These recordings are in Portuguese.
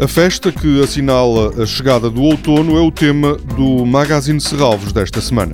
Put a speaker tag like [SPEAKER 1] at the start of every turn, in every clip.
[SPEAKER 1] A festa que assinala a chegada do outono é o tema do Magazine Serralvos desta semana.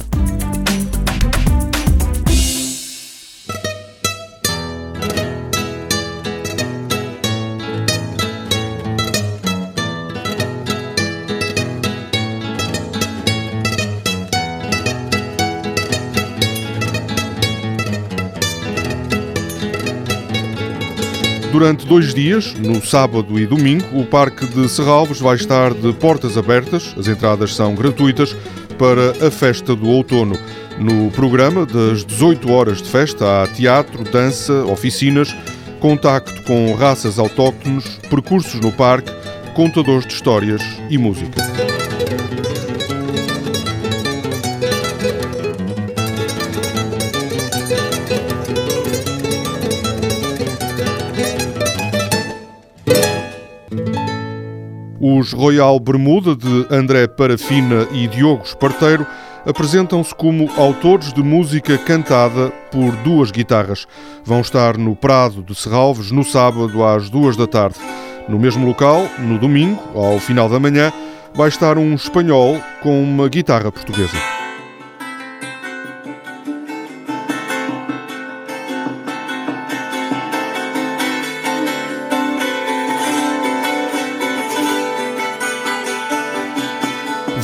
[SPEAKER 1] Durante dois dias, no sábado e domingo, o Parque de Serralves vai estar de portas abertas, as entradas são gratuitas, para a festa do outono. No programa, das 18 horas de festa, há teatro, dança, oficinas, contacto com raças autóctones, percursos no parque, contadores de histórias e música. Os Royal Bermuda de André Parafina e Diogo Esparteiro apresentam-se como autores de música cantada por duas guitarras. Vão estar no Prado de Serralves no sábado às duas da tarde. No mesmo local, no domingo, ao final da manhã, vai estar um espanhol com uma guitarra portuguesa.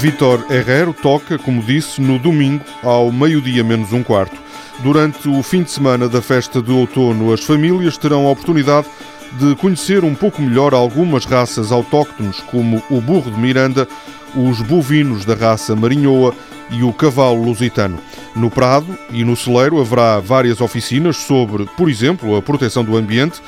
[SPEAKER 1] Vitor Herrero toca, como disse, no domingo ao meio-dia menos um quarto. Durante o fim de semana da festa de outono, as famílias terão a oportunidade de conhecer um pouco melhor algumas raças autóctones, como o burro de Miranda, os bovinos da raça marinhoa e o cavalo lusitano. No Prado e no Celeiro haverá várias oficinas sobre, por exemplo, a proteção do ambiente,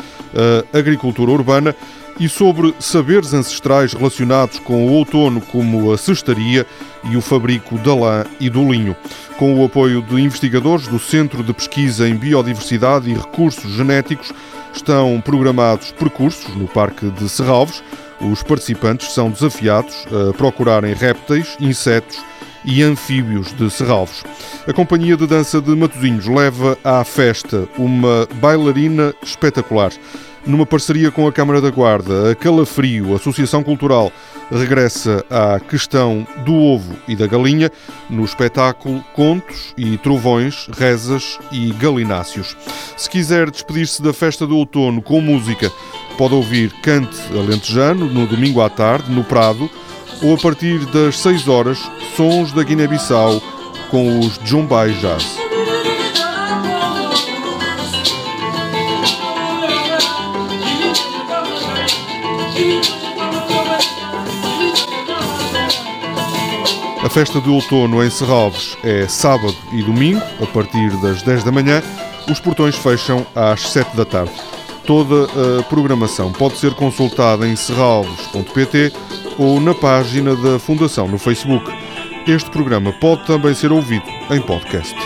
[SPEAKER 1] a agricultura urbana e sobre saberes ancestrais relacionados com o outono, como a cestaria e o fabrico da lã e do linho. Com o apoio de investigadores do Centro de Pesquisa em Biodiversidade e Recursos Genéticos, estão programados percursos no Parque de Serralves. Os participantes são desafiados a procurarem répteis, insetos e anfíbios de Serralves. A Companhia de Dança de Matosinhos leva à festa uma bailarina espetacular. Numa parceria com a Câmara da Guarda, a Calafrio, Associação Cultural, regressa à questão do ovo e da galinha no espetáculo Contos e Trovões, Rezas e Galináceos. Se quiser despedir-se da festa do outono com música, pode ouvir Cante Alentejano no domingo à tarde, no Prado, ou a partir das 6 horas, Sons da Guiné-Bissau com os Jumbai Jazz. Festa de outono em Serralves é sábado e domingo, a partir das 10 da manhã. Os portões fecham às 7 da tarde. Toda a programação pode ser consultada em serralves.pt ou na página da Fundação no Facebook. Este programa pode também ser ouvido em podcast.